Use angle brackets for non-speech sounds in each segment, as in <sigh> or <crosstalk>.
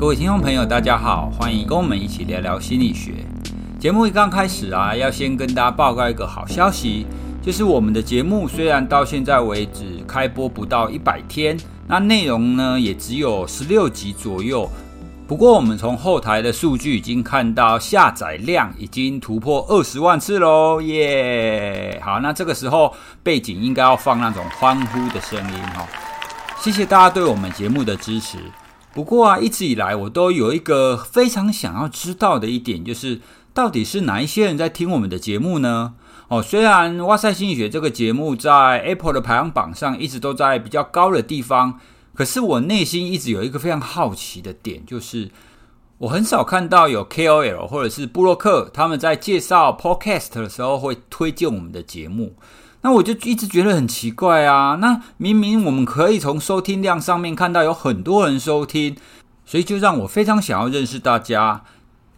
各位听众朋友，大家好，欢迎跟我们一起聊聊心理学。节目一刚开始啊，要先跟大家报告一个好消息，就是我们的节目虽然到现在为止开播不到一百天，那内容呢也只有十六集左右。不过我们从后台的数据已经看到下载量已经突破二十万次喽，耶！好，那这个时候背景应该要放那种欢呼的声音哈。谢谢大家对我们节目的支持。不过啊，一直以来我都有一个非常想要知道的一点，就是到底是哪一些人在听我们的节目呢？哦，虽然哇塞心理学这个节目在 Apple 的排行榜上一直都在比较高的地方，可是我内心一直有一个非常好奇的点，就是我很少看到有 KOL 或者是布洛克他们在介绍 Podcast 的时候会推荐我们的节目。那我就一直觉得很奇怪啊！那明明我们可以从收听量上面看到有很多人收听，所以就让我非常想要认识大家。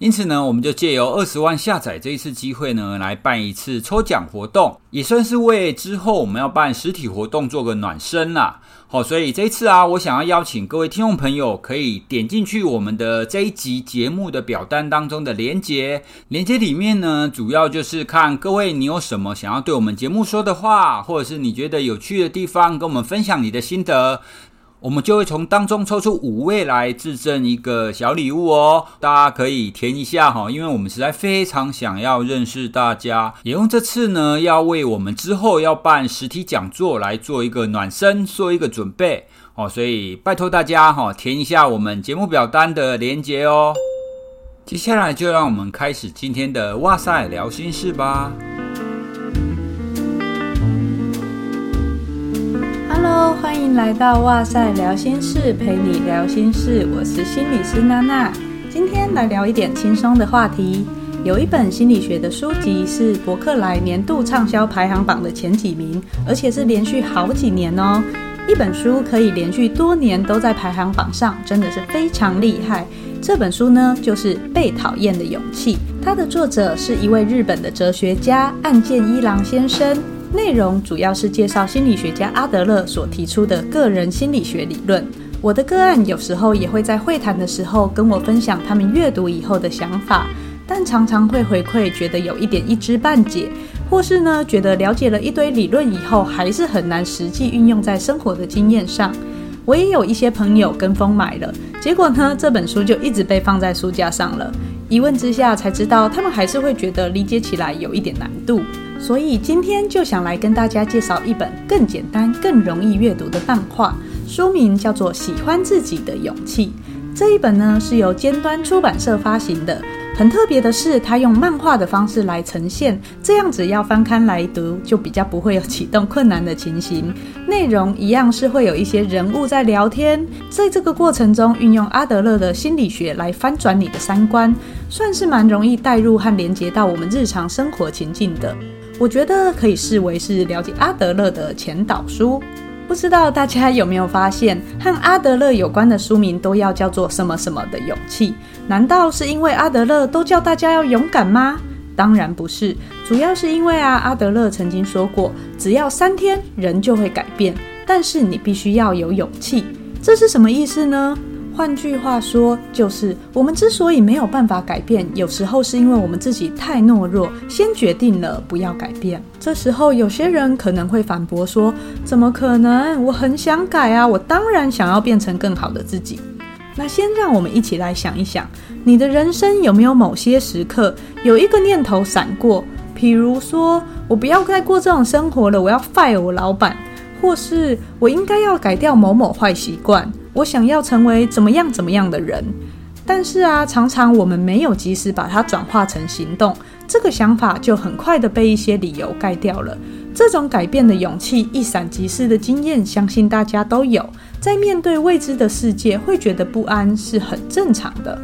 因此呢，我们就借由二十万下载这一次机会呢，来办一次抽奖活动，也算是为之后我们要办实体活动做个暖身啦。好，所以这一次啊，我想要邀请各位听众朋友，可以点进去我们的这一集节目的表单当中的连接，连接里面呢，主要就是看各位你有什么想要对我们节目说的话，或者是你觉得有趣的地方，跟我们分享你的心得。我们就会从当中抽出五位来致赠一个小礼物哦，大家可以填一下哈，因为我们实在非常想要认识大家，也用这次呢，要为我们之后要办实体讲座来做一个暖身，做一个准备哦，所以拜托大家哈，填一下我们节目表单的连结哦。接下来就让我们开始今天的哇塞聊心事吧。欢迎来到哇塞聊心室，陪你聊心事。我是心理师娜娜，今天来聊一点轻松的话题。有一本心理学的书籍是伯克莱年度畅销排行榜的前几名，而且是连续好几年哦。一本书可以连续多年都在排行榜上，真的是非常厉害。这本书呢，就是《被讨厌的勇气》，它的作者是一位日本的哲学家岸见一郎先生。内容主要是介绍心理学家阿德勒所提出的个人心理学理论。我的个案有时候也会在会谈的时候跟我分享他们阅读以后的想法，但常常会回馈觉得有一点一知半解，或是呢觉得了解了一堆理论以后还是很难实际运用在生活的经验上。我也有一些朋友跟风买了，结果呢这本书就一直被放在书架上了。一问之下才知道，他们还是会觉得理解起来有一点难度。所以今天就想来跟大家介绍一本更简单、更容易阅读的漫画，书名叫做《喜欢自己的勇气》。这一本呢是由尖端出版社发行的。很特别的是，它用漫画的方式来呈现，这样子要翻刊来读就比较不会有启动困难的情形。内容一样是会有一些人物在聊天，在这个过程中运用阿德勒的心理学来翻转你的三观，算是蛮容易带入和连接到我们日常生活情境的。我觉得可以视为是了解阿德勒的前导书。不知道大家有没有发现，和阿德勒有关的书名都要叫做什么什么的勇气？难道是因为阿德勒都叫大家要勇敢吗？当然不是，主要是因为啊，阿德勒曾经说过，只要三天，人就会改变，但是你必须要有勇气。这是什么意思呢？换句话说，就是我们之所以没有办法改变，有时候是因为我们自己太懦弱，先决定了不要改变。这时候，有些人可能会反驳说：“怎么可能？我很想改啊！我当然想要变成更好的自己。”那先让我们一起来想一想，你的人生有没有某些时刻有一个念头闪过？譬如说，我不要再过这种生活了，我要 fire 我老板，或是我应该要改掉某某坏习惯。我想要成为怎么样怎么样的人，但是啊，常常我们没有及时把它转化成行动，这个想法就很快的被一些理由盖掉了。这种改变的勇气一闪即逝的经验，相信大家都有。在面对未知的世界，会觉得不安是很正常的。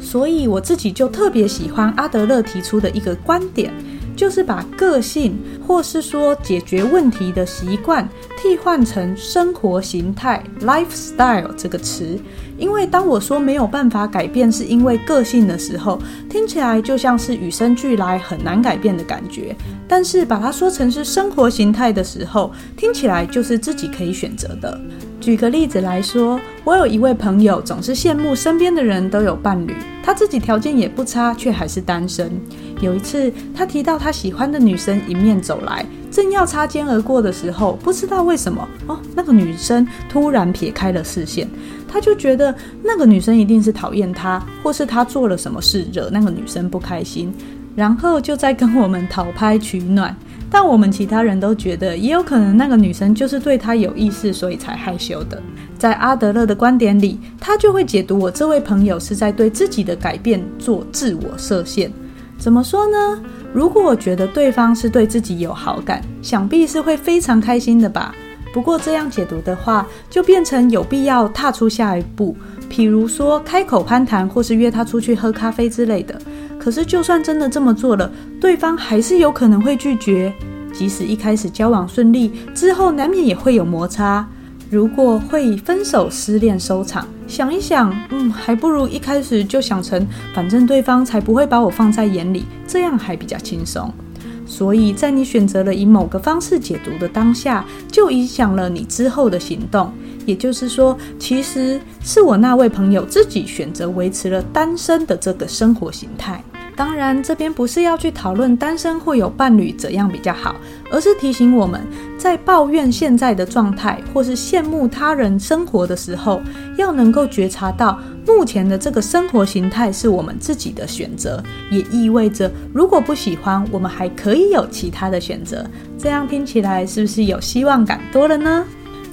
所以我自己就特别喜欢阿德勒提出的一个观点。就是把个性，或是说解决问题的习惯，替换成生活形态 （lifestyle） 这个词。因为当我说没有办法改变是因为个性的时候，听起来就像是与生俱来很难改变的感觉。但是把它说成是生活形态的时候，听起来就是自己可以选择的。举个例子来说，我有一位朋友总是羡慕身边的人都有伴侣，他自己条件也不差，却还是单身。有一次，他提到他喜欢的女生迎面走来，正要擦肩而过的时候，不知道为什么哦，那个女生突然撇开了视线，他就觉得那个女生一定是讨厌他，或是他做了什么事惹那个女生不开心，然后就在跟我们讨拍取暖。但我们其他人都觉得，也有可能那个女生就是对他有意思，所以才害羞的。在阿德勒的观点里，他就会解读我这位朋友是在对自己的改变做自我设限。怎么说呢？如果我觉得对方是对自己有好感，想必是会非常开心的吧。不过这样解读的话，就变成有必要踏出下一步，譬如说开口攀谈，或是约他出去喝咖啡之类的。可是，就算真的这么做了，对方还是有可能会拒绝。即使一开始交往顺利，之后难免也会有摩擦。如果会以分手、失恋收场，想一想，嗯，还不如一开始就想成，反正对方才不会把我放在眼里，这样还比较轻松。所以在你选择了以某个方式解读的当下，就影响了你之后的行动。也就是说，其实是我那位朋友自己选择维持了单身的这个生活形态。当然，这边不是要去讨论单身或有伴侣怎样比较好，而是提醒我们在抱怨现在的状态或是羡慕他人生活的时候，要能够觉察到目前的这个生活形态是我们自己的选择，也意味着如果不喜欢，我们还可以有其他的选择。这样听起来是不是有希望感多了呢？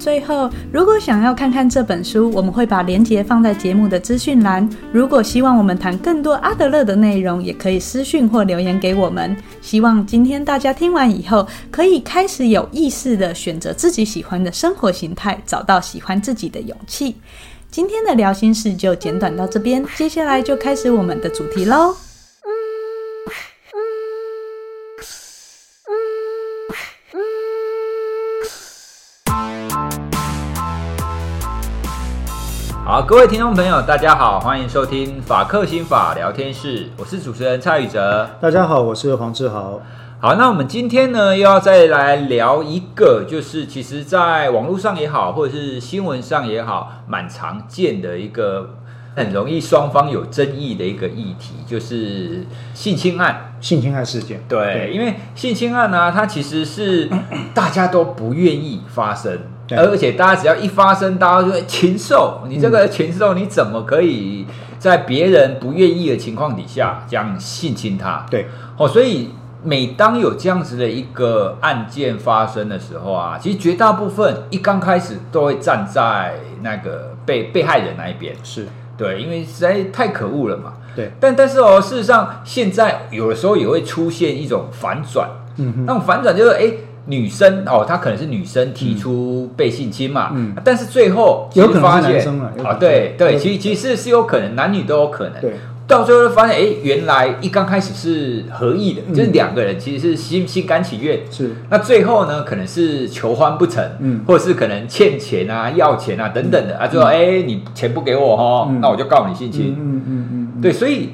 最后，如果想要看看这本书，我们会把链接放在节目的资讯栏。如果希望我们谈更多阿德勒的内容，也可以私讯或留言给我们。希望今天大家听完以后，可以开始有意识地选择自己喜欢的生活形态，找到喜欢自己的勇气。今天的聊心事就简短到这边，接下来就开始我们的主题喽。好，各位听众朋友，大家好，欢迎收听法克心法聊天室，我是主持人蔡宇哲。大家好，我是黄志豪。好，那我们今天呢，又要再来聊一个，就是其实在网络上也好，或者是新闻上也好，蛮常见的一个很容易双方有争议的一个议题，就是性侵案、性侵害事件。对，对，因为性侵案呢、啊，它其实是大家都不愿意发生。而且大家只要一发生，大家就会禽兽。你这个禽兽，你怎么可以在别人不愿意的情况底下这样性侵他？对，哦，所以每当有这样子的一个案件发生的时候啊，其实绝大部分一刚开始都会站在那个被被害人那一边。是对，因为实在太可恶了嘛。对，但但是哦，事实上现在有的时候也会出现一种反转。嗯哼，那种反转就是哎。诶女生哦，她可能是女生提出被性侵嘛，嗯，但是最后其实发现啊，对对，其实其实是有可能，男女都有可能。对，到最后发现，哎，原来一刚开始是合意的，就是两个人其实是心心甘情愿。是，那最后呢，可能是求欢不成，嗯，或者是可能欠钱啊、要钱啊等等的。啊，最后哎，你钱不给我哈，那我就告你性侵。嗯嗯嗯，对，所以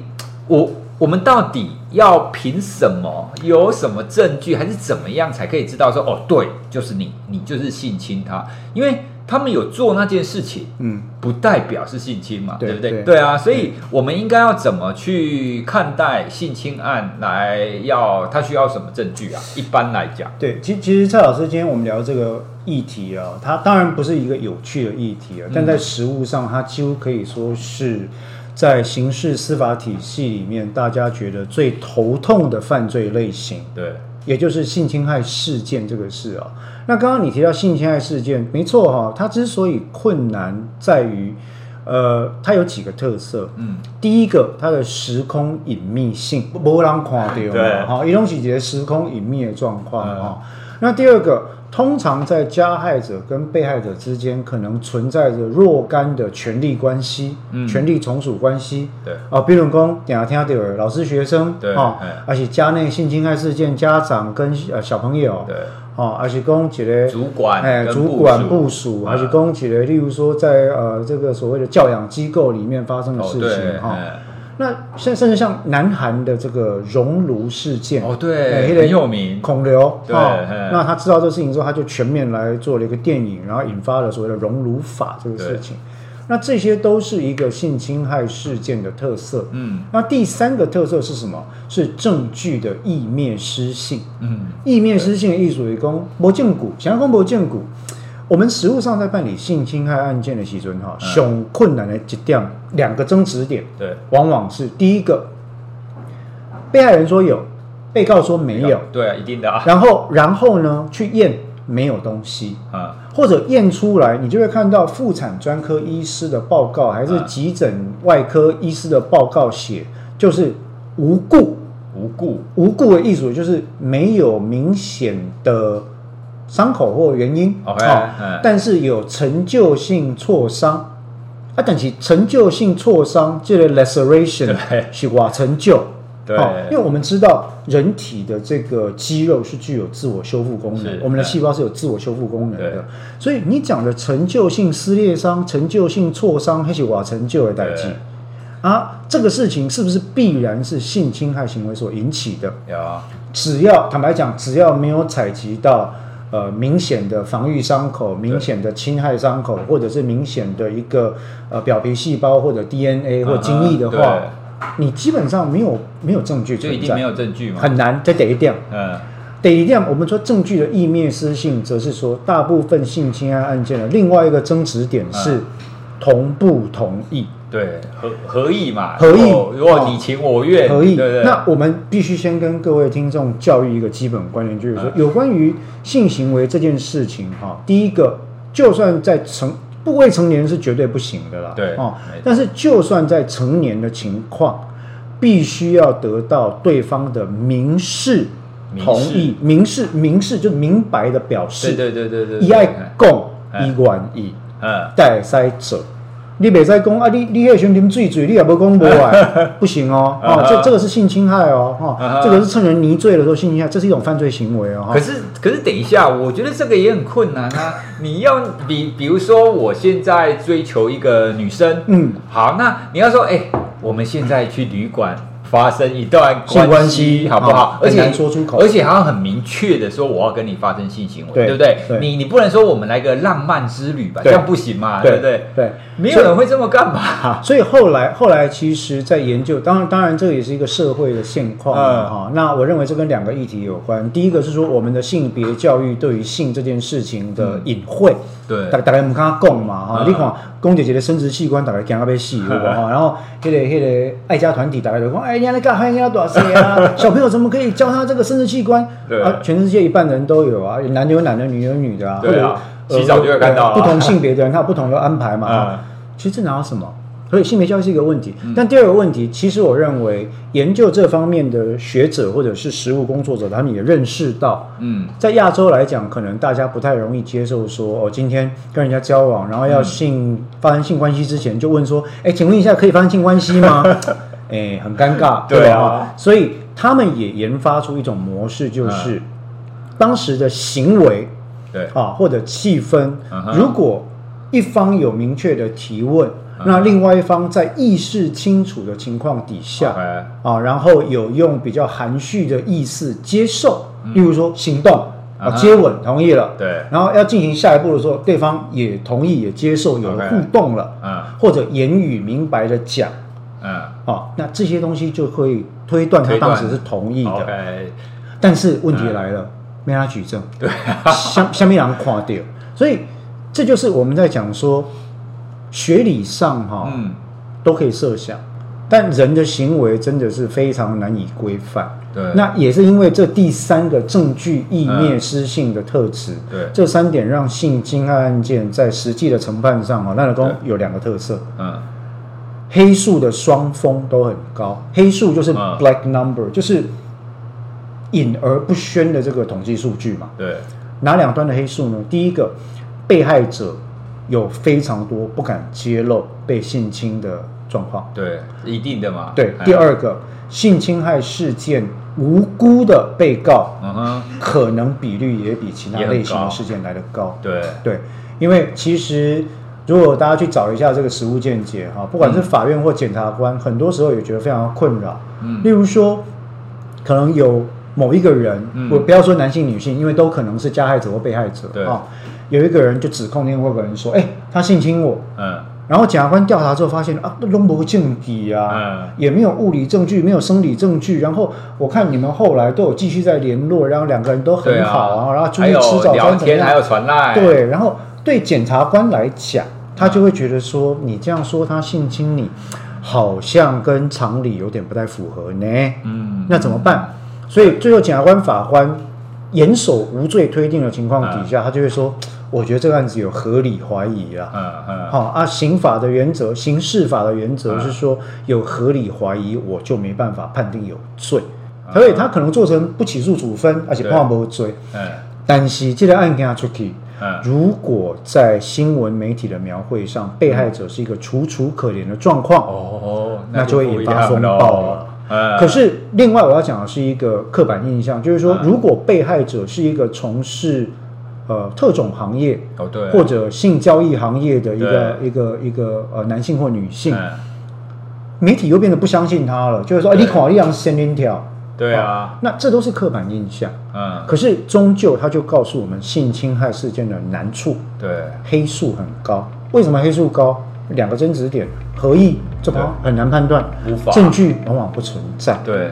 我。我们到底要凭什么？有什么证据，还是怎么样才可以知道说哦，对，就是你，你就是性侵他？因为他们有做那件事情，嗯，不代表是性侵嘛，对不对？对，对啊，所以我们应该要怎么去看待性侵案？来要他需要什么证据啊？一般来讲，对，其其实蔡老师今天我们聊这个议题啊，它当然不是一个有趣的议题啊，但在实物上，它几乎可以说是。在刑事司法体系里面，大家觉得最头痛的犯罪类型，对，也就是性侵害事件这个事啊。那刚刚你提到性侵害事件，没错哈，它之所以困难在于，呃，它有几个特色。嗯，第一个，它的时空隐秘性，没人看到，对，哈，一种是一个时空隐秘的状况啊。那第二个。通常在加害者跟被害者之间，可能存在着若干的权利关系，嗯，权力从属关系，对。啊，比如讲，等下听到老师学生，对啊，而且家内性侵害事件，家长跟呃小朋友，对。啊，而且讲一个主管，哎，主管部署，而且讲一个，例如说在呃这个所谓的教养机构里面发生的事情，哈。那甚甚至像南韩的这个熔炉事件，哦，对，很有名，孔刘，对，那他知道这事情之后，他就全面来做了一个电影，然后引发了所谓的熔炉法这个事情。那这些都是一个性侵害事件的特色。嗯，那第三个特色是什么？是证据的意灭失信。嗯，意灭失信的意思为讲无证据，想要讲无证据。我们实务上在办理性侵害案件的时候，哈，很困难的一点，两个争执点，对，往往是第一个，被害人说有，被告说没有，对啊，一定的啊。然后，然后呢，去验没有东西啊。或者验出来，你就会看到妇产专科医师的报告，还是急诊外科医师的报告写，就是无故，无故，无故的意思就是没有明显的伤口或原因，OK，啊，但是有陈旧性挫伤，啊，但是陈旧性挫伤这个 laceration 是哇陈旧。对，因为我们知道人体的这个肌肉是具有自我修复功能，我们的细胞是有自我修复功能的，所以你讲的陈旧性撕裂伤、陈旧性挫伤，还是瓦陈旧的代际。啊？这个事情是不是必然是性侵害行为所引起的？有啊，只要坦白讲，只要没有采集到呃明显的防御伤口、明显的侵害伤口，或者是明显的一个呃表皮细胞或者 DNA 或精液的话。你基本上没有没有证据存在，就一定没有证据吗？很难。这得一点，嗯，得一定，我们说证据的意灭失性，则是说大部分性侵害案件的另外一个争执点是同不同意？对，合合意嘛？合意。如果你情我愿，合意。那我们必须先跟各位听众教育一个基本观念，就是说，有关于性行为这件事情，哈，第一个，就算在成。不未成年是绝对不行的啦，对哦。但是就算在成年的情况，必须要得到对方的明示同意，明示明示就明白的表示，对对对对对，一爱共一愿意，嗯，带塞者。你袂使讲啊！你你那兄弟醉醉，你也不公布啊，<laughs> 不行哦！哦，这这个是性侵害哦！哈、哦，这个是趁人泥醉的时候性侵害，这是一种犯罪行为哦。可是可是，等一下，我觉得这个也很困难啊！<laughs> 你要比比如说，我现在追求一个女生，嗯，好，那你要说，哎，我们现在去旅馆。发生一段关系，好不好？而且说出口，而且好像很明确的说，我要跟你发生性行为，对，不对？你你不能说我们来个浪漫之旅吧？对这样不行嘛？对，对不对？对，没有人会这么干吧？<laughs> 所以后来后来，其实，在研究，当然当然，这个也是一个社会的现况哈、嗯。那我认为这跟两个议题有关。第一个是说，我们的性别教育对于性这件事情的隐晦。嗯对，大大概我们刚刚讲嘛哈，你看公姐姐的生殖器官大概讲到被细，对吧哈？然后那个那个爱家团体大概就说，哎，你那干还要多少岁啊？<laughs> 小朋友怎么可以教他这个生殖器官？对啊，全世界一半人都有啊，男的有男的，女的有女的啊。对啊，洗澡就会看到。不同性别的人他有不同的安排嘛。其实这哪有什么？所以性别教育是一个问题，但第二个问题，其实我认为研究这方面的学者或者是实务工作者，他们也认识到，嗯，在亚洲来讲，可能大家不太容易接受说，哦，今天跟人家交往，然后要性发生性关系之前，就问说，哎，请问一下，可以发生性关系吗？<laughs> 哎，很尴尬，对啊，所以他们也研发出一种模式，就是当时的行为，对。啊，或者气氛，如果一方有明确的提问。那另外一方在意识清楚的情况底下啊，然后有用比较含蓄的意思接受，嗯、例如说行动啊，接吻同意了，对，然后要进行下一步的时候，对方也同意也接受，有了互动了，嗯。或者言语明白的讲，嗯，啊，那这些东西就可以推断他当时是同意的。但是问题来了，嗯、没他举证，对，下下面人垮掉，所以这就是我们在讲说。学理上哈，嗯，都可以设想，但人的行为真的是非常难以规范。对，那也是因为这第三个证据意灭失性的特质。对，这三点让性侵害案件在实际的承判上哈，那老公有两个特色。嗯，黑数的双峰都很高，黑数就是 black number，就是隐而不宣的这个统计数据嘛。对，哪两端的黑数呢？第一个，被害者。有非常多不敢揭露被性侵的状况，对，一定的嘛。对，第二个性侵害事件无辜的被告，可能比率也比其他类型的事件来得高。对对，因为其实如果大家去找一下这个实务见解哈，不管是法院或检察官，很多时候也觉得非常困扰。嗯，例如说，可能有某一个人，我不要说男性女性，因为都可能是加害者或被害者。对啊，有一个人就指控另外一个人说：“哎，他性侵我。”嗯，然后检察官调查之后发现啊，都没证据啊，嗯，也没有物理证据，没有生理证据。然后我看你们后来都有继续在联络，然后两个人都很好啊，然后出去吃早餐，还有传赖。对，然后对检察官来讲，他就会觉得说，你这样说他性侵你，好像跟常理有点不太符合呢。嗯，那怎么办？所以最后检察官、法官严守无罪推定的情况底下，他就会说。我觉得这个案子有合理怀疑啊，嗯嗯，好啊，刑法的原则、刑事法的原则是说有合理怀疑，我就没办法判定有罪，所以他可能做成不起诉处分，而且判不罪。嗯，但是这个案件出去，如果在新闻媒体的描绘上，被害者是一个楚楚可怜的状况，哦，那就会引发风暴了。可是另外我要讲的是一个刻板印象，就是说，如果被害者是一个从事呃，特种行业哦，对，或者性交易行业的一个一个一个呃男性或女性，媒体又变得不相信他了，就是说，你考一样先天条，对啊，那这都是刻板印象，嗯，可是终究他就告诉我们性侵害事件的难处，对，黑数很高，为什么黑数高？两个争执点，合意这个很难判断，无法，证据往往不存在，对。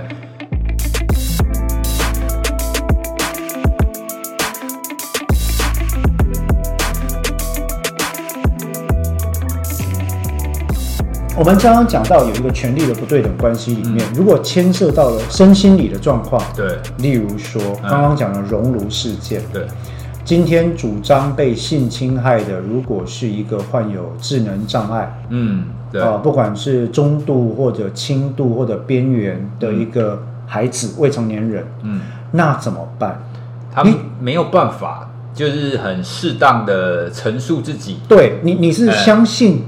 我们刚刚讲到有一个权力的不对等关系里面，如果牵涉到了身心理的状况，对，例如说刚刚讲的熔炉事件，对，今天主张被性侵害的，如果是一个患有智能障碍，嗯，对。啊，不管是中度或者轻度或者边缘的一个孩子、未成年人，嗯，那怎么办？他没有办法，就是很适当的陈述自己。对你，你是相信？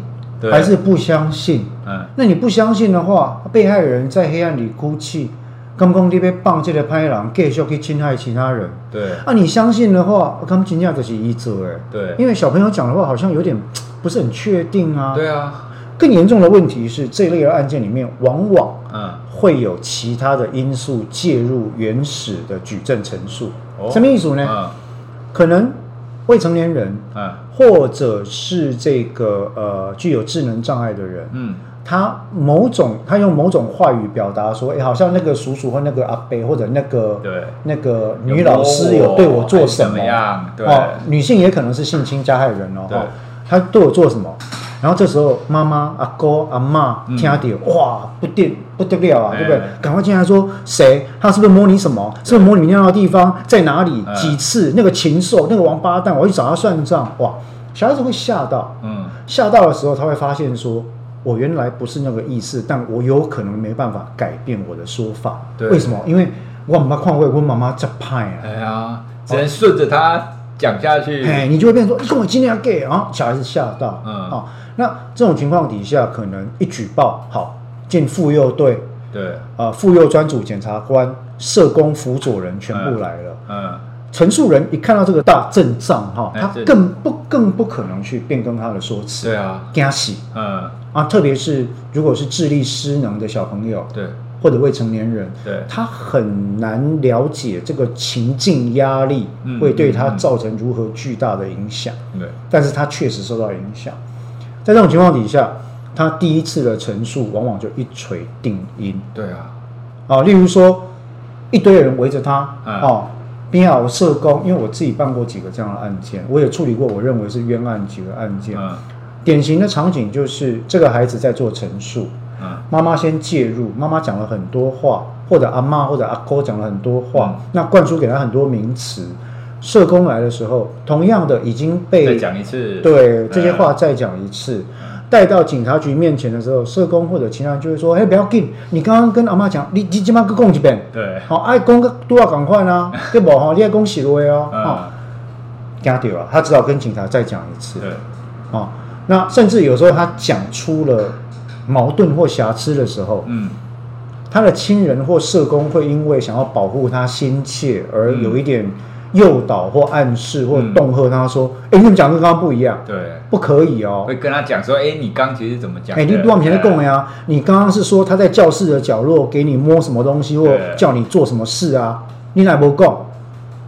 还是不相信？嗯，那你不相信的话，被害人在黑暗里哭泣，刚刚你被绑这个歹人继续去侵害其他人。对，啊，你相信的话，他们惊讶的是一则哎。对，因为小朋友讲的话好像有点不是很确定啊。对啊。更严重的问题是，这类的案件里面，往往嗯会有其他的因素介入原始的举证陈述。哦，什么意思呢？嗯，可能。未成年人，嗯，或者是这个呃具有智能障碍的人，嗯，他某种他用某种话语表达说，哎，好像那个叔叔或那个阿伯或者那个对那个女老师有对我做什么？样？对，哦，女性也可能是性侵加害人哦，对，他对我做什么？然后这时候，妈妈、阿哥、阿妈听到，嗯、哇，不得不得了啊，欸、对不对？赶快进来说，谁？他是不是摸你什么？是不是摸你尿的地方在哪里？嗯、几次？那个禽兽，那个王八蛋，我去找他算账。哇，小孩子会吓到，嗯，吓到的时候，他会发现说，我原来不是那个意思，但我有可能没办法改变我的说法。对为什么？因为我妈妈看会，我妈妈这派啊，哎呀，只能顺着他讲下去。哎，你就会变成说，你跟我今天要给啊，小孩子吓到，嗯啊。那这种情况底下，可能一举报好进妇幼队，对啊，妇幼专组检察官、社工、辅佐人全部来了。嗯，陈述人一看到这个大阵仗哈，他更不更不可能去变更他的说辞。对啊，惊喜。嗯啊，特别是如果是智力失能的小朋友，对，或者未成年人，对，他很难了解这个情境压力会对他造成如何巨大的影响。对，但是他确实受到影响。在这种情况底下，他第一次的陈述往往就一锤定音。对啊，啊，例如说一堆人围着他，哦，边有社工，因为我自己办过几个这样的案件，我也处理过我认为是冤案几个案件。典型的场景就是这个孩子在做陈述，妈妈先介入，妈妈讲了很多话，或者阿妈或者阿哥讲了很多话，那灌输给他很多名词。社工来的时候，同样的已经被再讲一次，对这些话再讲一次，带到警察局面前的时候，社工或者其他人就会说：“哎，不要紧，你刚刚跟阿妈讲，你你今晚去讲一遍，对，好，爱讲个都要赶快啦，对不？哈，你要讲实话哦，哈，惊掉了，他只好跟警察再讲一次，对，啊，那甚至有时候他讲出了矛盾或瑕疵的时候，嗯，他的亲人或社工会因为想要保护他心切而有一点。诱导或暗示或恫吓他说：“哎、嗯，你们讲跟刚刚不一样，对，不可以哦。”会跟他讲说：“哎，你刚其实怎么讲？哎，你往前的供呀？你刚刚是说他在教室的角落给你摸什么东西，或叫你做什么事啊？你哪不供？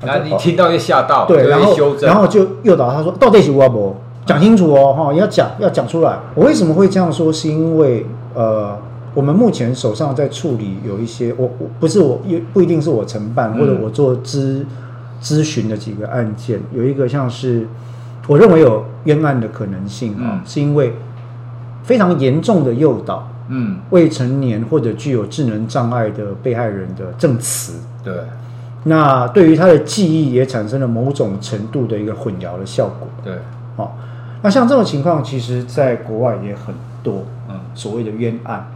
然后你听到就吓到，对，然后然后就诱导他说：到底是我不讲清楚哦，哈，要讲要讲出来。我为什么会这样说？是因为呃。”我们目前手上在处理有一些，我我不是我，不一定是我承办或者我做咨咨询的几个案件，有一个像是我认为有冤案的可能性啊，是因为非常严重的诱导，嗯，未成年或者具有智能障碍的被害人的证词，对，那对于他的记忆也产生了某种程度的一个混淆的效果，对，哦，那像这种情况，其实在国外也很多，嗯，所谓的冤案。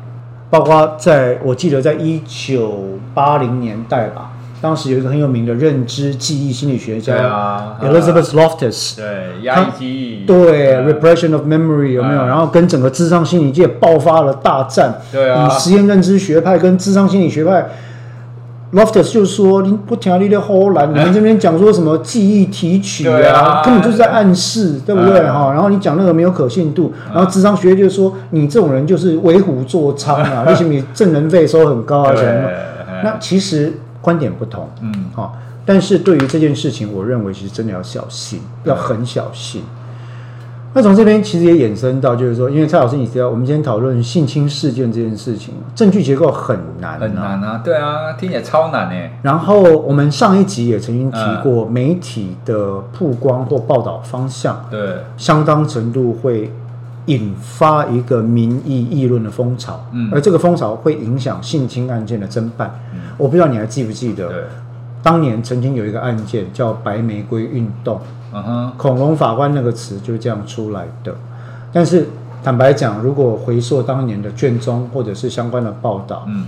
包括在我记得，在一九八零年代吧，当时有一个很有名的认知记忆心理学家，啊，Elizabeth Loftus，对，压抑记忆，对，repression of memory 有没有？然后跟整个智商心理界爆发了大战，对啊，以实验认知学派跟智商心理学派。Loftus 就说：“你不听你的后来，你们这边讲说什么记忆提取啊，啊根本就是在暗示，对不对？哈、啊，然后你讲那个没有可信度，然后智商学就说你这种人就是为虎作伥啊，为什么你证人费收很高啊？什么？那其实观点不同，嗯，哈，但是对于这件事情，我认为其实真的要小心，要很小心。”那从这边其实也衍生到，就是说，因为蔡老师你知道，我们今天讨论性侵事件这件事情，证据结构很难，很难啊，对啊，听起来超难诶。然后我们上一集也曾经提过，媒体的曝光或报道方向，对，相当程度会引发一个民意议论的风潮，嗯，而这个风潮会影响性侵案件的侦办。我不知道你还记不记得，当年曾经有一个案件叫“白玫瑰运动”。Uh. 恐龙法官那个词就是这样出来的，但是坦白讲，如果回溯当年的卷宗或者是相关的报道，嗯，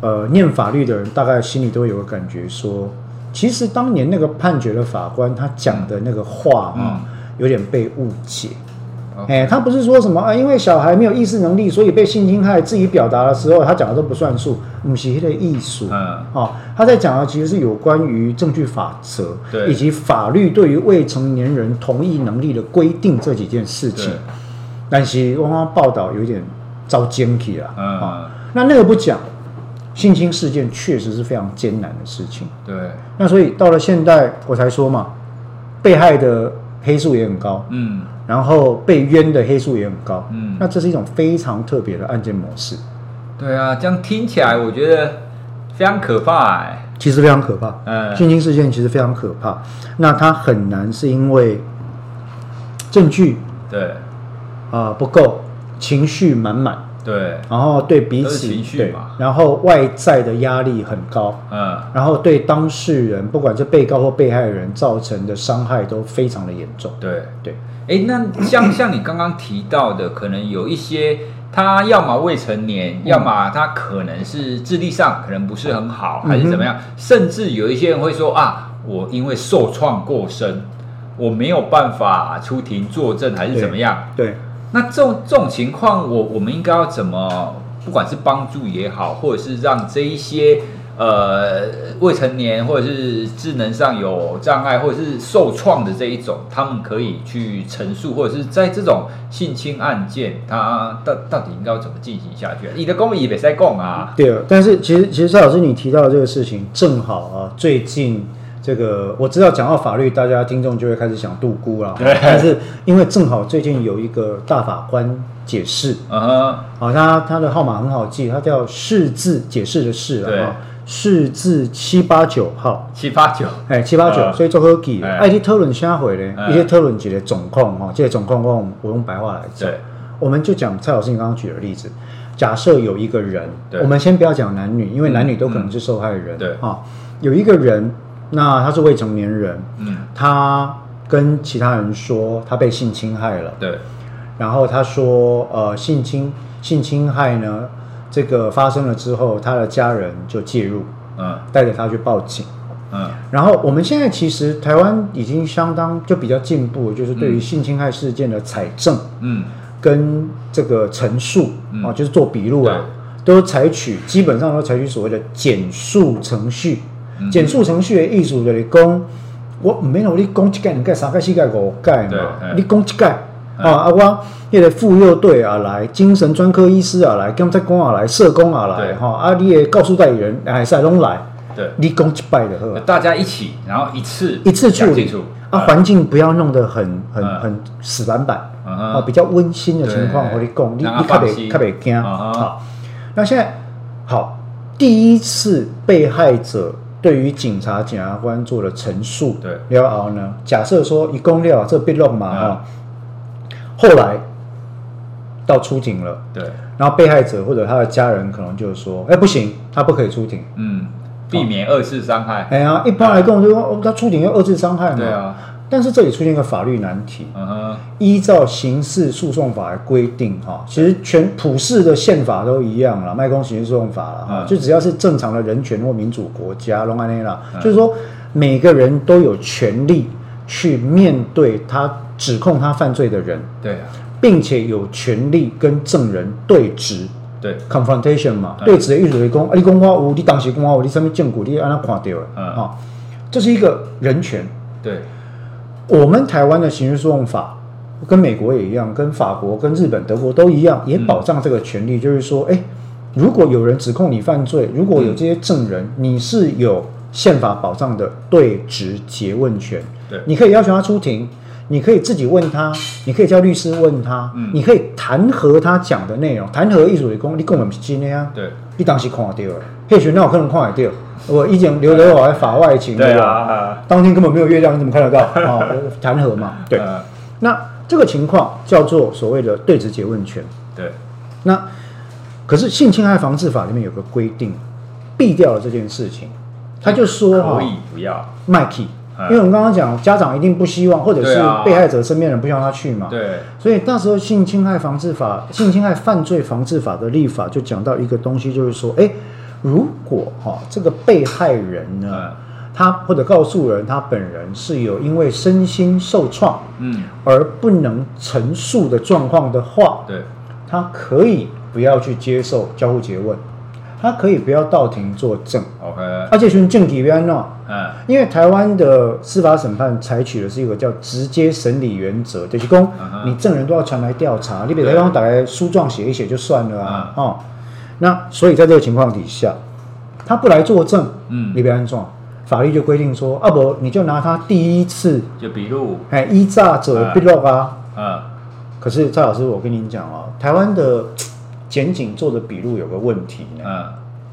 呃，念法律的人大概心里都有个感觉说，说其实当年那个判决的法官他讲的那个话啊，嗯，有点被误解。哎他不是说什么啊？因为小孩没有意识能力，所以被性侵害，自己表达的时候，他讲的都不算数，不是他的艺术。嗯，哦，他在讲的其实是有关于证据法则，对，以及法律对于未成年人同意能力的规定这几件事情。对但是汪汪报道有点遭奸气了。嗯，哦，那那个不讲，性侵事件确实是非常艰难的事情。对，那所以到了现代，我才说嘛，被害的黑数也很高。嗯。然后被冤的黑数也很高，嗯，那这是一种非常特别的案件模式。对啊，这样听起来我觉得非常可怕哎，其实非常可怕。嗯，性侵事件其实非常可怕。那它很难是因为证据对。啊、呃、不够，情绪满满，对，然后对彼此情绪嘛，然后外在的压力很高，嗯，然后对当事人，不管是被告或被害人造成的伤害都非常的严重。对。对。对哎，那像像你刚刚提到的，可能有一些他要么未成年，要么他可能是智力上可能不是很好，还是怎么样？甚至有一些人会说啊，我因为受创过深，我没有办法出庭作证，还是怎么样？对，对那这种这种情况，我我们应该要怎么，不管是帮助也好，或者是让这一些。呃，未成年或者是智能上有障碍，或者是受创的这一种，他们可以去陈述，或者是在这种性侵案件，他到到底应该要怎么进行下去？你的公也别再讲啊。对，但是其实其实蔡老师你提到的这个事情，正好啊，最近这个我知道讲到法律，大家听众就会开始想杜姑了。<laughs> 对，但是因为正好最近有一个大法官解释，啊、uh，好、huh，他他的号码很好记，他叫释字解释的释啊。对释字七八九号，七八九，哎，七八九，所以做好记。爱去讨论啥会呢？一些讨论一个总控哈，这些总控我我用白话来讲，我们就讲蔡老师你刚刚举的例子，假设有一个人，对。我们先不要讲男女，因为男女都可能是受害人，对。啊，有一个人，那他是未成年人，嗯，他跟其他人说他被性侵害了，对，然后他说呃性侵性侵害呢。这个发生了之后，他的家人就介入，嗯，带着他去报警，嗯，然后我们现在其实台湾已经相当就比较进步，就是对于性侵害事件的采证，嗯，跟这个陈述，嗯、啊，就是做笔录啊，都采取基本上都采取所谓的简述程序，简述程序的艺术的功，我唔免我你讲一盖、两盖、三盖、四盖、五盖嘛，你讲一盖。啊！啊，我迄个妇幼队啊来，精神专科医师啊来，检察官啊来，社工啊来，哈！啊，你的告诉代理人哎，赛拢来，对，你讲一拜的好，大家一起，然后一次一次处理，啊，环境不要弄得很很很死板板，啊，比较温馨的情况，我你讲，你你特别特别惊，好。那现在好，第一次被害者对于警察检察官做了陈述，对，然后呢，假设说一公料这被弄嘛，哈。后来到出庭了，对，然后被害者或者他的家人可能就说：“哎，不行，他不可以出庭，嗯，避免二次伤害。”哎呀，一般来讲就说他出庭要二次伤害嘛，对啊。但是这里出现一个法律难题，嗯哼，依照刑事诉讼法的规定，哈，其实全普世的宪法都一样了，麦公刑事诉讼法了，哈，就只要是正常的人权或民主国家，龙安内啦，就是说每个人都有权利去面对他。指控他犯罪的人，对啊，并且有权利跟证人对质，对，confrontation 嘛，对。质的意思是讲，啊，你讲话有，你当时讲话有，你上面证据，你按他看到了，啊、嗯，这是一个人权。对，我们台湾的刑事诉讼法跟美国也一样，跟法国、跟日本、德国都一样，也保障这个权利，嗯、就是说，哎，如果有人指控你犯罪，如果有这些证人，嗯、你是有宪法保障的对质诘问权，对，你可以要求他出庭。你可以自己问他，你可以叫律师问他，嗯、你可以弹劾他讲的内容。弹劾艺术的工，你根本不是真的呀。对，你当时看到了，或许那我可能看得到。我已经留在我法外情，对吧？当天根本没有月亮，你怎么看得到啊？<laughs> 弹劾嘛，对。呃、那这个情况叫做所谓的对质诘问权。对。那可是性侵害防治法里面有个规定，避掉了这件事情。他就说可以不要麦克。因为我们刚刚讲，家长一定不希望，或者是被害者身边人不希望他去嘛。对。所以那时候性侵害防治法、性侵害犯罪防治法的立法就讲到一个东西，就是说，哎，如果哈这个被害人呢，他或者告诉人他本人是有因为身心受创，嗯，而不能陈述的状况的话，对，他可以不要去接受交互诘问。他可以不要到庭作证，OK，而且从证据边弄，嗯，因为台湾的司法审判采取的是一个叫直接审理原则，就是说你证人都要传来调查，你比台湾打开书状写一写就算了啊，哦，那所以在这个情况底下，他不来作证，嗯，你别安状，法律就规定说，啊不，你就拿他第一次就笔录，哎，依诈者笔录啊，嗯，可是蔡老师，我跟你讲啊，台湾的。检警做的笔录有个问题呢，嗯，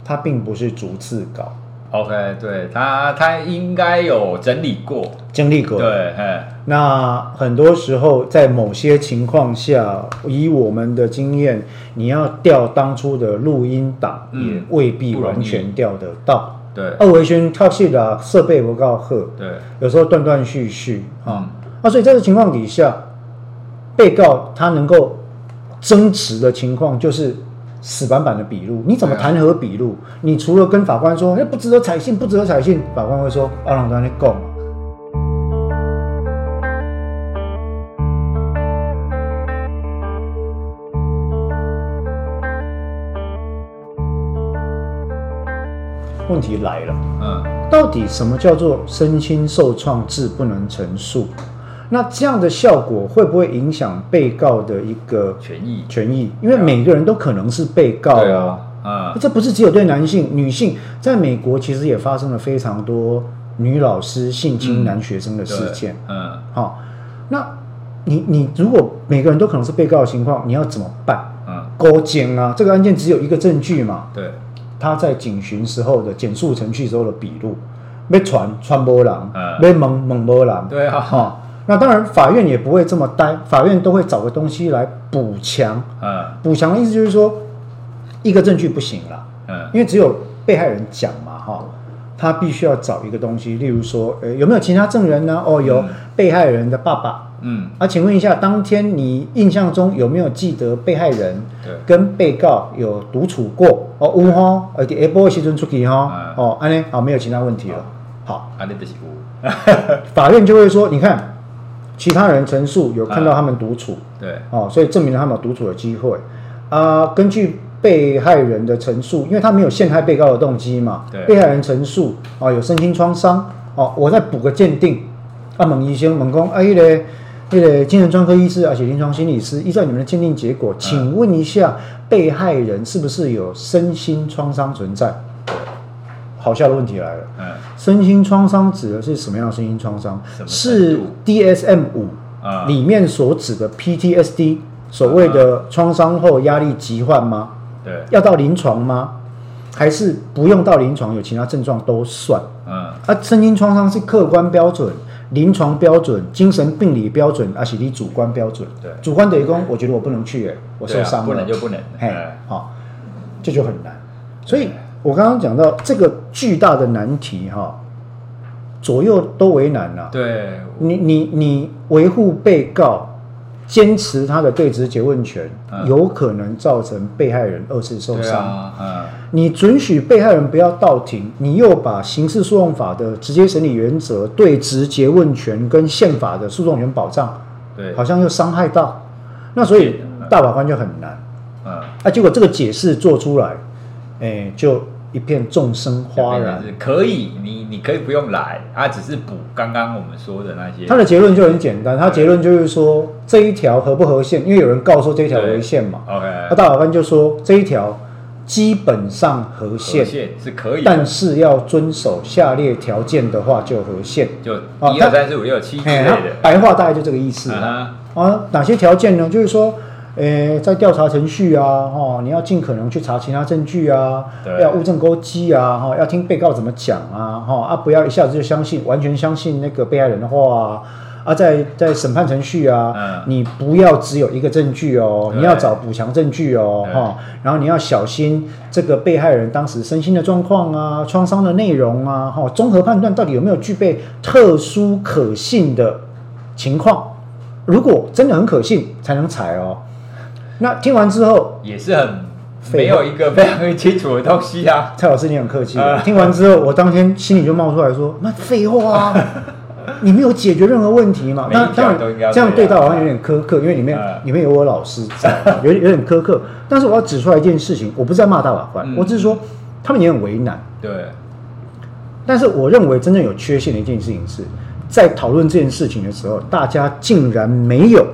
他并不是逐字稿，OK，对他，他应该有整理过，整理过，对，那很多时候在某些情况下，以我们的经验，你要调当初的录音档，也未必完全调得到，对，二维宣特系的设备不够好，对，有时候断断续续啊，那所以在这个情况底下，被告他能够。争执的情况就是死板板的笔录，你怎么弹劾笔录？你除了跟法官说“哎，不值得采信，不值得采信”，法官会说“阿朗当你讲”。问题来了，嗯，到底什么叫做身心受创致不能陈述？那这样的效果会不会影响被告的一个权益？权益，因为每个人都可能是被告啊。啊，这不是只有对男性、女性，在美国其实也发生了非常多女老师性侵男学生的事件。嗯，好，那你你如果每个人都可能是被告的情况，你要怎么办？嗯，勾肩啊，这个案件只有一个证据嘛。对，他在警询时候的检述程序时候的笔录，被传传波浪，被蒙蒙波浪。对啊，哈。那当然，法院也不会这么呆，法院都会找个东西来补强。嗯，补强的意思就是说，一个证据不行了。嗯，因为只有被害人讲嘛，哈，他必须要找一个东西，例如说，呃，有没有其他证人呢？哦，有被害人的爸爸。嗯，啊，请问一下，当天你印象中有没有记得被害人跟被告有独处过？哦，有哈，而且下晡时阵出去哈。哦，安尼，好，没有其他问题了。好，安尼就是 <laughs> 法院就会说，你看。其他人陈述有看到他们独处，对，哦，所以证明了他们有独处的机会。啊，根据被害人的陈述，因为他没有陷害被告的动机嘛，对，被害人陈述啊，有身心创伤，哦，我再补个鉴定，啊，问医生问讲啊，迄、那个那个精神专科医师，而且临床心理师，依照你们的鉴定结果，请问一下，被害人是不是有身心创伤存在？好笑的问题来了。嗯，身心创伤指的是什么样的身心创伤？是 DSM 五啊里面所指的 PTSD，所谓的创伤后压力疾患吗？对，要到临床吗？还是不用到临床，有其他症状都算？嗯，啊，身心创伤是客观标准、临床标准、精神病理标准，而且你主观标准。对，主观等于说，我觉得我不能去，哎，我受伤了，不能就不能。哎，好，这就很难，所以。我刚刚讲到这个巨大的难题，哈，左右都为难呐。对，你你你维护被告，坚持他的对质詰问权，有可能造成被害人二次受伤。嗯，你准许被害人不要到庭，你又把刑事诉讼法的直接审理原则、对质詰问权跟宪法的诉讼权保障，对，好像又伤害到。那所以大法官就很难。嗯，啊，结果这个解释做出来，哎，就。一片众生花然，可以，你你可以不用来，他只是补刚刚我们说的那些。他的结论就很简单，他结论就是说这一条合不合宪？因为有人告诉这一条违宪嘛。OK，那大法官就说这一条基本上合宪，是可以，但是要遵守下列条件的话就合宪。就一二三四五六七之类的，白话大概就这个意思啊。啊，哪些条件呢？就是说。诶，在调查程序啊，哈，你要尽可能去查其他证据啊，要物证勾稽啊，哈，要听被告怎么讲啊，哈，啊，不要一下子就相信，完全相信那个被害人的话啊，啊，在在审判程序啊，嗯、你不要只有一个证据哦，你要找补强证据哦，哈对，然后你要小心这个被害人当时身心的状况啊，创伤的内容啊，哈，综合判断到底有没有具备特殊可信的情况，如果真的很可信，才能采哦。那听完之后也是很没有一个非常清楚的东西啊，<laughs> 蔡老师你很客气。听完之后，我当天心里就冒出来说：“那废话啊，<laughs> 你没有解决任何问题嘛？”那当然这样对他好像有点苛刻，因为里面里面有我老师在，<laughs> 有有点苛刻。但是我要指出来一件事情，我不是在骂大法官，我只是说他们也很为难。对。但是我认为真正有缺陷的一件事情是在讨论这件事情的时候，大家竟然没有。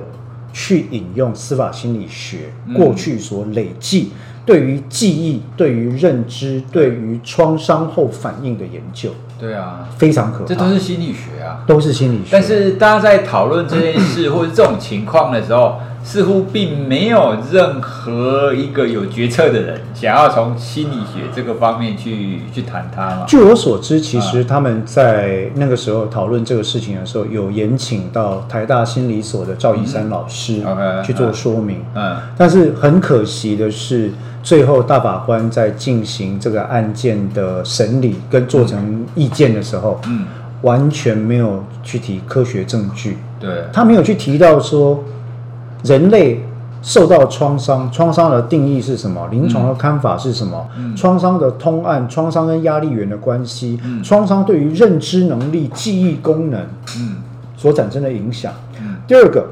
去引用司法心理学过去所累计对于记忆、对于认知、对于创伤后反应的研究。对啊，非常可怕。这都是心理学啊，都是心理学。但是大家在讨论这件事 <clears throat> 或者这种情况的时候。似乎并没有任何一个有决策的人想要从心理学这个方面去去谈它嘛。据我所知，其实他们在那个时候讨论这个事情的时候，有延请到台大心理所的赵一山老师去做说明。嗯，但是很可惜的是，最后大法官在进行这个案件的审理跟做成意见的时候，嗯，完全没有去提科学证据。对，他没有去提到说。人类受到创伤，创伤的定义是什么？临床的看法是什么？嗯、创伤的通案，创伤跟压力源的关系，嗯、创伤对于认知能力、记忆功能，嗯所产生的影响。嗯、第二个，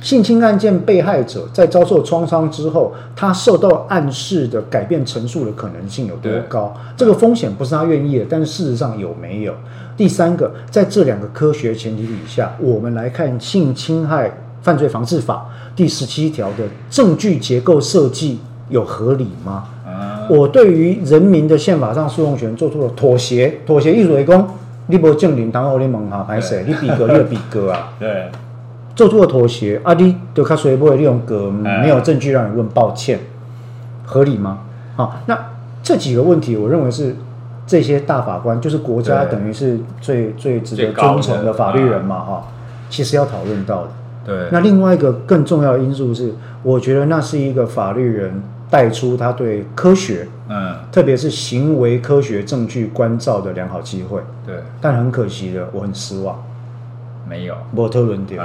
性侵案件被害者在遭受创伤之后，他受到暗示的改变陈述的可能性有多高？这个风险不是他愿意的，但是事实上有没有？第三个，在这两个科学前提底下，我们来看性侵害。犯罪防治法第十七条的证据结构设计有合理吗？啊、我对于人民的宪法上诉讼权做出了妥协，妥协意思为讲，你无证明，当我你问下，歹势，你比格，你比格啊。对，做出了妥协，啊，你就卡水波，利用格没有证据让你问，抱歉，合理吗？好，那这几个问题，我认为是这些大法官，就是国家等于是最最值得尊崇的法律人嘛，哈，其实要讨论到的。对，那另外一个更重要的因素是，我觉得那是一个法律人带出他对科学，嗯，特别是行为科学证据关照的良好机会。对，但很可惜的，我很失望，没有。波特伦点，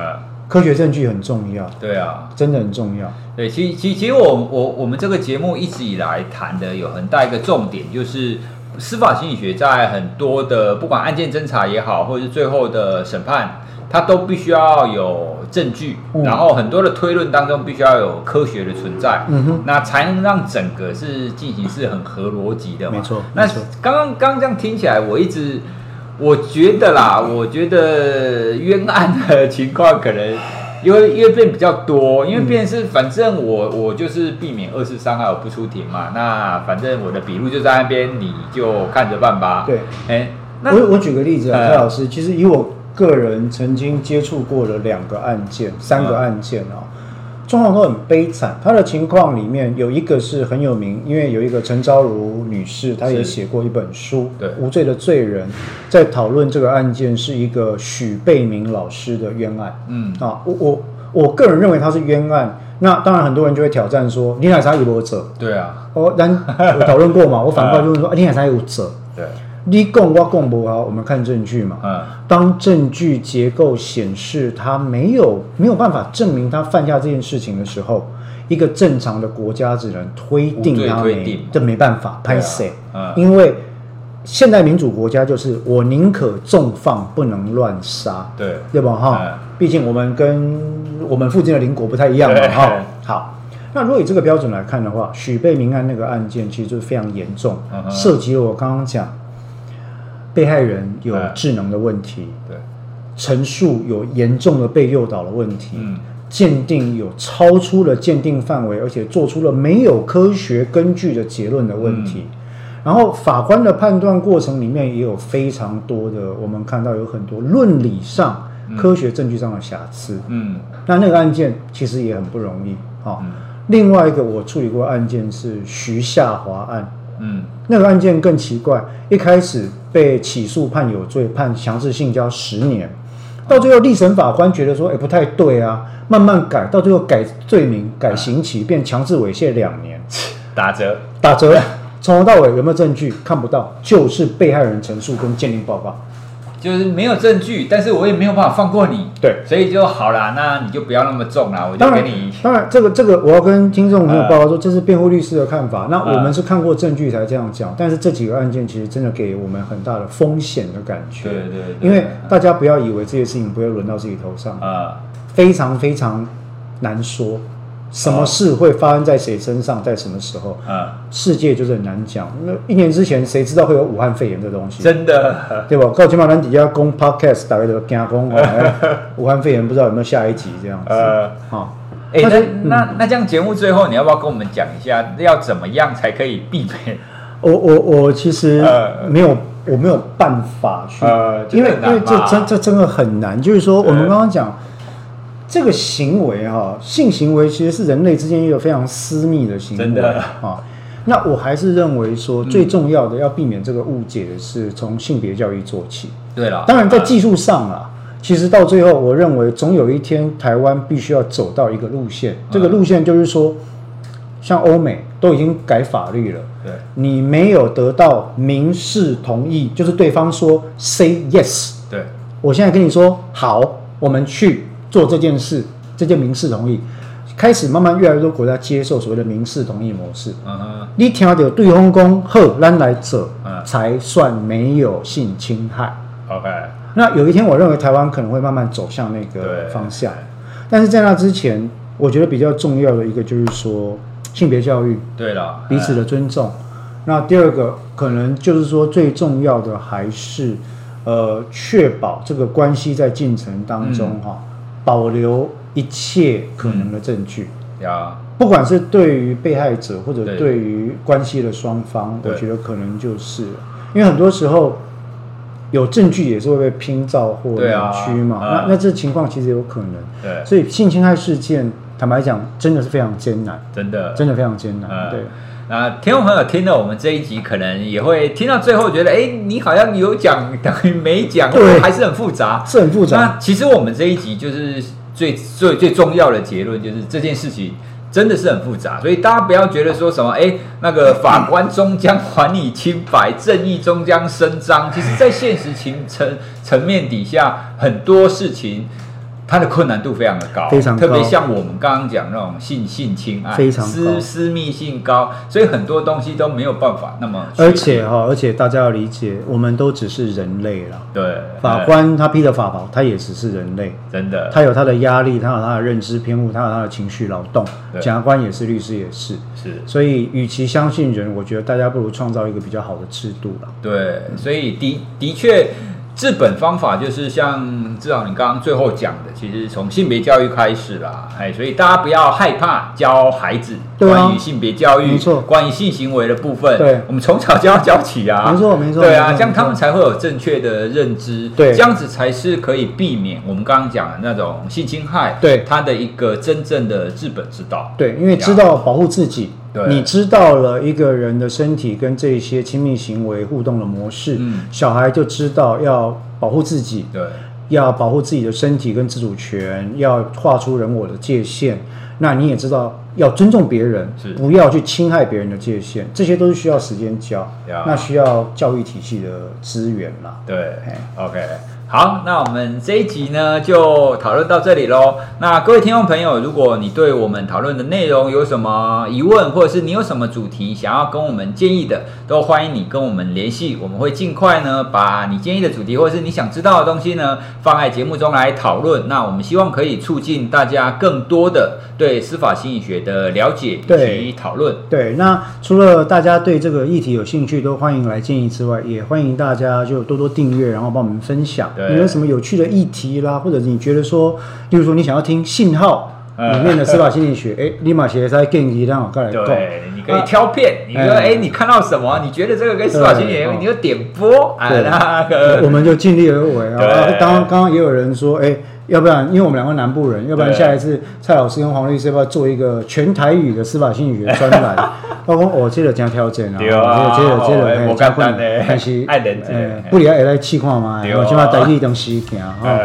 科学证据很重要。对啊，真的很重要。对，其实其实其实我我我们这个节目一直以来谈的有很大一个重点，就是司法心理学在很多的不管案件侦查也好，或者是最后的审判。它都必须要有证据，嗯、然后很多的推论当中必须要有科学的存在，嗯哼，那才能让整个是进行是很合逻辑的嘛。没错。那刚刚刚这样听起来，我一直我觉得啦，我觉得冤案的情况可能因为因为变比较多，因为变是反正我我就是避免二次伤害，我不出庭嘛。那反正我的笔录就在那边，你就看着办吧。对，哎，我我举个例子啊，蔡老师，其实以我个人曾经接触过的两个案件、三个案件啊。状况都很悲惨，他的情况里面有一个是很有名，因为有一个陈昭如女士，她也写过一本书，对《无罪的罪人》，在讨论这个案件是一个许贝明老师的冤案。嗯啊，我我我个人认为他是冤案。那当然很多人就会挑战说，你海啥有没有责？对啊，我咱有讨论过嘛？我反过来就问说，你海啥有责？对。你供我供不好，我们看证据嘛。嗯，当证据结构显示他没有没有办法证明他犯下这件事情的时候，一个正常的国家只能推定他没，这没办法拍谁。嗯，因为现代民主国家就是我宁可重放，不能乱杀。对，对吧？哈，毕竟我们跟我们附近的邻国不太一样嘛。哈，好，那如果以这个标准来看的话，许贝明案那个案件其实就是非常严重，涉及了我刚刚讲。被害人有智能的问题，对，陈述有严重的被诱导的问题，嗯，鉴定有超出了鉴定范围，而且做出了没有科学根据的结论的问题，嗯，然后法官的判断过程里面也有非常多的，我们看到有很多论理上、嗯、科学证据上的瑕疵，嗯，那那个案件其实也很不容易，哦嗯，另外一个我处理过案件是徐夏华案。嗯，那个案件更奇怪，一开始被起诉判有罪，判强制性交十年，到最后立审法官觉得说，哎，不太对啊，慢慢改，到最后改罪名、改刑期，变强制猥亵两年，打折，打折，从头到尾有没有证据？看不到，就是被害人陈述跟鉴定报告。就是没有证据，但是我也没有办法放过你，对，所以就好啦，那你就不要那么重啦，我就给你。当然，这个这个我要跟听众朋友报告说，这是辩护律师的看法。那我们是看过证据才这样讲，但是这几个案件其实真的给我们很大的风险的感觉。对对，对，因为大家不要以为这些事情不会轮到自己头上啊，非常非常难说。什么事会发生在谁身上，在什么时候？啊，世界就是很难讲。那一年之前，谁知道会有武汉肺炎这东西？真的，对吧？告前马兰底下公 podcast 大概都惊讲，武汉肺炎不知道有没有下一集这样子。呃，好，哎，那那那这样节目最后你要不要跟我们讲一下，要怎么样才可以避免？我我我其实没有，我没有办法去，因为因为这真这真的很难。就是说，我们刚刚讲。这个行为哈，性行为其实是人类之间一个非常私密的行为，真的啊。那我还是认为说，最重要的要避免这个误解的是从性别教育做起。对了，当然在技术上啊，其实到最后，我认为总有一天台湾必须要走到一个路线。这个路线就是说，像欧美都已经改法律了，对，你没有得到民事同意，就是对方说 say yes，对，我现在跟你说好，我们去。做这件事，这件民事同意开始慢慢越来越多国家接受所谓的民事同意模式。你听到对方讲好，咱来者，才算没有性侵害。OK，那有一天我认为台湾可能会慢慢走向那个方向，但是在那之前，我觉得比较重要的一个就是说性别教育，对了，彼此的尊重。那第二个可能就是说最重要的还是呃确保这个关系在进程当中哈。嗯保留一切可能的证据，呀、嗯，不管是对于被害者或者对于关系的双方，我觉得可能就是，因为很多时候有证据也是会被拼造或扭曲嘛，啊、那那这情况其实有可能，对，所以性侵害事件，坦白讲，真的是非常艰难，真的，真的非常艰难，嗯、对。那听众朋友听了我们这一集，可能也会听到最后，觉得哎，你好像有讲等于没讲，对，还是很复杂，是很复杂。那其实我们这一集就是最最最重要的结论，就是这件事情真的是很复杂，所以大家不要觉得说什么哎，那个法官终将还你清白，正义终将伸张。其实，在现实情层层面底下，很多事情。它的困难度非常的高，非常高，特别像我们刚刚讲那种性性侵案，非常私私密性高，所以很多东西都没有办法那么。而且哈，而且大家要理解，我们都只是人类了。对，法官他披的法袍，他也只是人类，真的。他有他的压力，他有他的认知偏误，他有他的情绪劳动。检察官也是，律师也是，是。所以，与其相信人，我觉得大家不如创造一个比较好的制度了。对，所以的的确。治本方法就是像至少你刚刚最后讲的，其实从性别教育开始啦，哎，所以大家不要害怕教孩子关于性别教育，没错，关于性行为的部分，对，我们从小就要教起啊，没错没错，对啊，这样他们才会有正确的认知，对，这样子才是可以避免我们刚刚讲的那种性侵害，对，他的一个真正的治本之道，对，因为知道保护自己。你知道了一个人的身体跟这些亲密行为互动的模式，嗯，小孩就知道要保护自己，对，要保护自己的身体跟自主权，要画出人我的界限。那你也知道要尊重别人，不要去侵害别人的界限，这些都是需要时间教，那需要教育体系的资源啦。对，OK。好，那我们这一集呢就讨论到这里喽。那各位听众朋友，如果你对我们讨论的内容有什么疑问，或者是你有什么主题想要跟我们建议的，都欢迎你跟我们联系，我们会尽快呢把你建议的主题或者是你想知道的东西呢放在节目中来讨论。那我们希望可以促进大家更多的对司法心理学的了解以及讨论。对，那除了大家对这个议题有兴趣，都欢迎来建议之外，也欢迎大家就多多订阅，然后帮我们分享。你有什么有趣的议题啦，或者你觉得说，例如说你想要听信号里面的司法心理学，<laughs> 哎，立马写在建议让我过来。对，你可以挑片，你说哎，你看到什么？你觉得这个跟司法心理学，你就点播。啊，那个我们就尽力而为啊。刚刚刚也有人说，哎。要不然，因为我们两个南部人，要不然下一次蔡老师跟黄律师要不要做一个全台语的司法心理学专栏？包 <laughs> 括我接着讲调整啊，接着接着我加混，<laughs> 但是 <laughs> 爱人不离爱来气矿嘛，我起码带你东西行哈。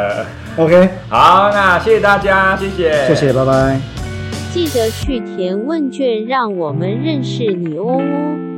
OK，好，那谢谢大家，谢谢，谢谢，拜拜。记得去填问卷，让我们认识你哦。